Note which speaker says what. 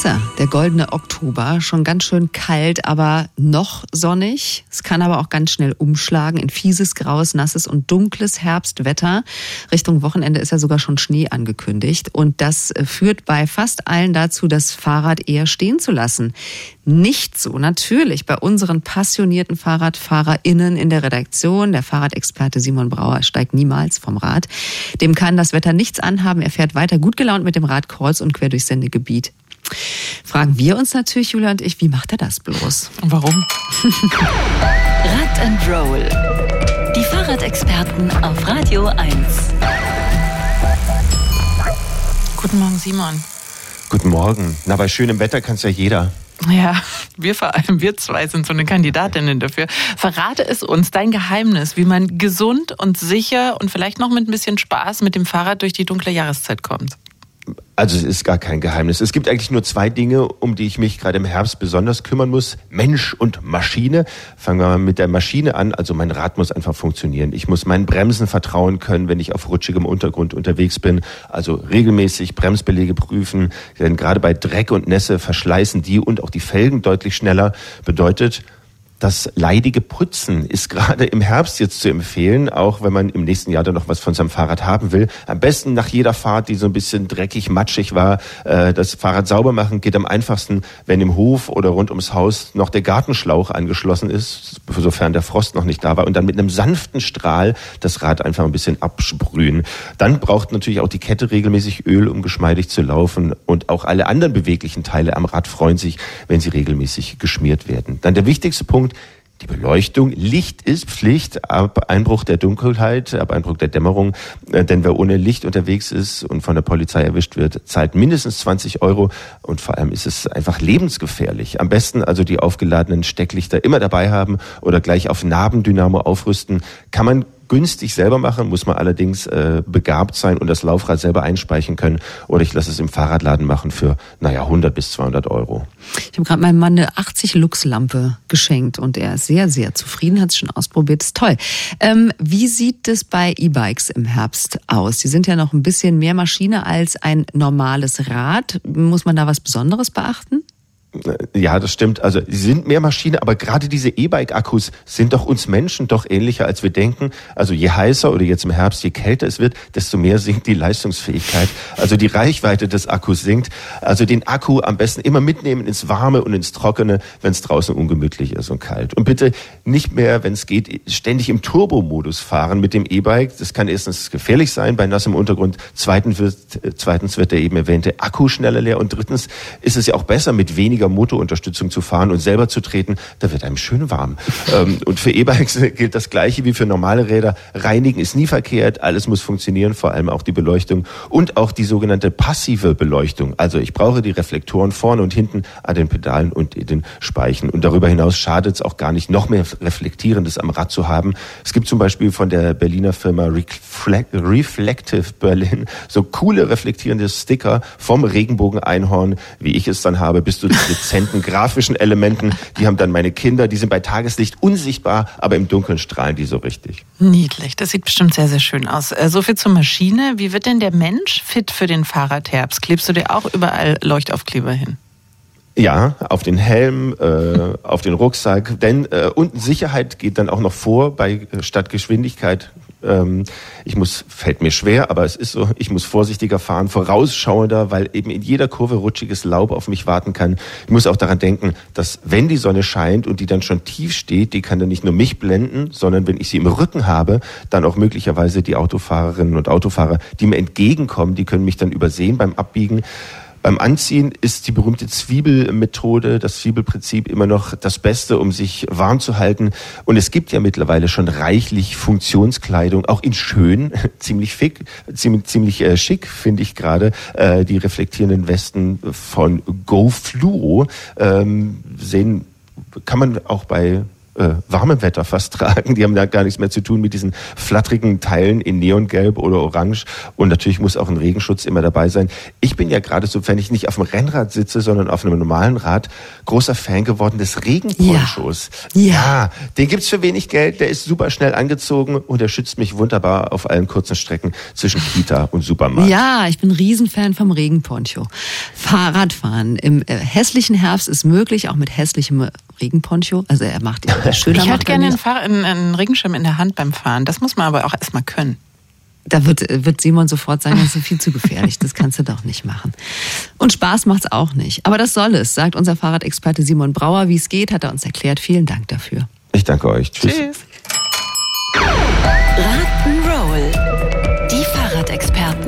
Speaker 1: Ist er, der goldene Oktober. Schon ganz schön kalt, aber noch sonnig. Es kann aber auch ganz schnell umschlagen in fieses, graues, nasses und dunkles Herbstwetter. Richtung Wochenende ist ja sogar schon Schnee angekündigt. Und das führt bei fast allen dazu, das Fahrrad eher stehen zu lassen. Nicht so natürlich bei unseren passionierten FahrradfahrerInnen in der Redaktion. Der Fahrradexperte Simon Brauer steigt niemals vom Rad. Dem kann das Wetter nichts anhaben. Er fährt weiter gut gelaunt mit dem Rad kreuz und quer durchs Sendegebiet. Fragen wir uns natürlich, Julia und ich, wie macht er das bloß?
Speaker 2: Und warum? Rad and Roll. Die Fahrradexperten auf Radio 1.
Speaker 3: Guten Morgen, Simon.
Speaker 4: Guten Morgen. Na, bei schönem Wetter kann es ja jeder.
Speaker 3: Ja, wir vor allem, wir zwei sind so eine Kandidatinnen dafür. Verrate es uns, dein Geheimnis, wie man gesund und sicher und vielleicht noch mit ein bisschen Spaß mit dem Fahrrad durch die dunkle Jahreszeit kommt.
Speaker 4: Also es ist gar kein Geheimnis. Es gibt eigentlich nur zwei Dinge, um die ich mich gerade im Herbst besonders kümmern muss. Mensch und Maschine. Fangen wir mal mit der Maschine an. Also mein Rad muss einfach funktionieren. Ich muss meinen Bremsen vertrauen können, wenn ich auf rutschigem Untergrund unterwegs bin. Also regelmäßig Bremsbelege prüfen. Denn gerade bei Dreck und Nässe verschleißen die und auch die Felgen deutlich schneller. Bedeutet, das leidige Putzen ist gerade im Herbst jetzt zu empfehlen, auch wenn man im nächsten Jahr dann noch was von seinem Fahrrad haben will. Am besten nach jeder Fahrt, die so ein bisschen dreckig, matschig war, äh, das Fahrrad sauber machen geht am einfachsten, wenn im Hof oder rund ums Haus noch der Gartenschlauch angeschlossen ist, sofern der Frost noch nicht da war, und dann mit einem sanften Strahl das Rad einfach ein bisschen absprühen. Dann braucht natürlich auch die Kette regelmäßig Öl, um geschmeidig zu laufen. Und auch alle anderen beweglichen Teile am Rad freuen sich, wenn sie regelmäßig geschmiert werden. Dann der wichtigste Punkt, Punkt. Die Beleuchtung. Licht ist Pflicht ab Einbruch der Dunkelheit, ab Einbruch der Dämmerung. Äh, denn wer ohne Licht unterwegs ist und von der Polizei erwischt wird, zahlt mindestens 20 Euro. Und vor allem ist es einfach lebensgefährlich. Am besten also die aufgeladenen Stecklichter immer dabei haben oder gleich auf Nabendynamo aufrüsten. Kann man günstig selber machen, muss man allerdings äh, begabt sein und das Laufrad selber einspeichen können. Oder ich lasse es im Fahrradladen machen für, naja, 100 bis 200 Euro.
Speaker 1: Ich habe gerade meinem Mann eine 80 Lux-Lampe geschenkt und er ist sehr, sehr zufrieden, hat es schon ausprobiert, ist toll. Ähm, wie sieht es bei E-Bikes im Herbst aus? Die sind ja noch ein bisschen mehr Maschine als ein normales Rad. Muss man da was Besonderes beachten?
Speaker 4: Ja, das stimmt. Also sie sind mehr Maschine, aber gerade diese E-Bike-Akkus sind doch uns Menschen doch ähnlicher, als wir denken. Also je heißer oder jetzt im Herbst, je kälter es wird, desto mehr sinkt die Leistungsfähigkeit. Also die Reichweite des Akkus sinkt. Also den Akku am besten immer mitnehmen ins Warme und ins Trockene, wenn es draußen ungemütlich ist und kalt. Und bitte nicht mehr, wenn es geht, ständig im Turbo-Modus fahren mit dem E-Bike. Das kann erstens gefährlich sein bei nassem Untergrund. Zweitens wird, zweitens wird der eben erwähnte Akku schneller leer. Und drittens ist es ja auch besser mit weniger weniger Motorunterstützung zu fahren und selber zu treten, da wird einem schön warm. Ähm, und für E-Bikes gilt das Gleiche wie für normale Räder. Reinigen ist nie verkehrt, alles muss funktionieren, vor allem auch die Beleuchtung und auch die sogenannte passive Beleuchtung. Also ich brauche die Reflektoren vorne und hinten an den Pedalen und in den Speichen. Und darüber hinaus schadet es auch gar nicht, noch mehr Reflektierendes am Rad zu haben. Es gibt zum Beispiel von der Berliner Firma Reflective Berlin so coole reflektierende Sticker vom Regenbogen-Einhorn, wie ich es dann habe, bis zu dezenten grafischen Elementen. Die haben dann meine Kinder, die sind bei Tageslicht unsichtbar, aber im Dunkeln strahlen die so richtig.
Speaker 3: Niedlich, das sieht bestimmt sehr, sehr schön aus. Äh, so viel zur Maschine. Wie wird denn der Mensch fit für den Fahrradherbst? Klebst du dir auch überall Leuchtaufkleber hin?
Speaker 4: Ja, auf den Helm, äh, auf den Rucksack, denn äh, unten Sicherheit geht dann auch noch vor bei äh, statt Geschwindigkeit ähm, ich muss, fällt mir schwer, aber es ist so, ich muss vorsichtiger fahren, vorausschauender, weil eben in jeder Kurve rutschiges Laub auf mich warten kann. Ich muss auch daran denken, dass wenn die Sonne scheint und die dann schon tief steht, die kann dann nicht nur mich blenden, sondern wenn ich sie im Rücken habe, dann auch möglicherweise die Autofahrerinnen und Autofahrer, die mir entgegenkommen, die können mich dann übersehen beim Abbiegen. Beim Anziehen ist die berühmte Zwiebelmethode, das Zwiebelprinzip immer noch das Beste, um sich warm zu halten. Und es gibt ja mittlerweile schon reichlich Funktionskleidung, auch in schön, ziemlich fick, ziemlich, ziemlich äh, schick, finde ich gerade. Äh, die reflektierenden Westen von GoFluo ähm, sehen, kann man auch bei äh, warmem Wetter fast tragen. Die haben da gar nichts mehr zu tun mit diesen flatterigen Teilen in Neongelb oder Orange. Und natürlich muss auch ein Regenschutz immer dabei sein. Ich bin ja gerade so, wenn ich nicht auf dem Rennrad sitze, sondern auf einem normalen Rad, großer Fan geworden des Regenponchos.
Speaker 1: Ja.
Speaker 4: ja. ja den gibt's für wenig Geld, der ist super schnell angezogen und der schützt mich wunderbar auf allen kurzen Strecken zwischen Kita und Supermarkt.
Speaker 1: Ja, ich bin Riesenfan vom Regenponcho. Fahrradfahren im äh, hässlichen Herbst ist möglich, auch mit hässlichem Regenponcho. Also er macht ja schöner.
Speaker 3: Ich hätte gerne einen, einen Regenschirm in der Hand beim Fahren. Das muss man aber auch erstmal können.
Speaker 1: Da wird, wird Simon sofort sagen, das ist viel zu gefährlich, das kannst du doch nicht machen. Und Spaß macht's auch nicht. Aber das soll es, sagt unser Fahrradexperte Simon Brauer. Wie es geht, hat er uns erklärt. Vielen Dank dafür.
Speaker 4: Ich danke euch. Tschüss.
Speaker 3: Tschüss.
Speaker 2: Rock'n'Roll.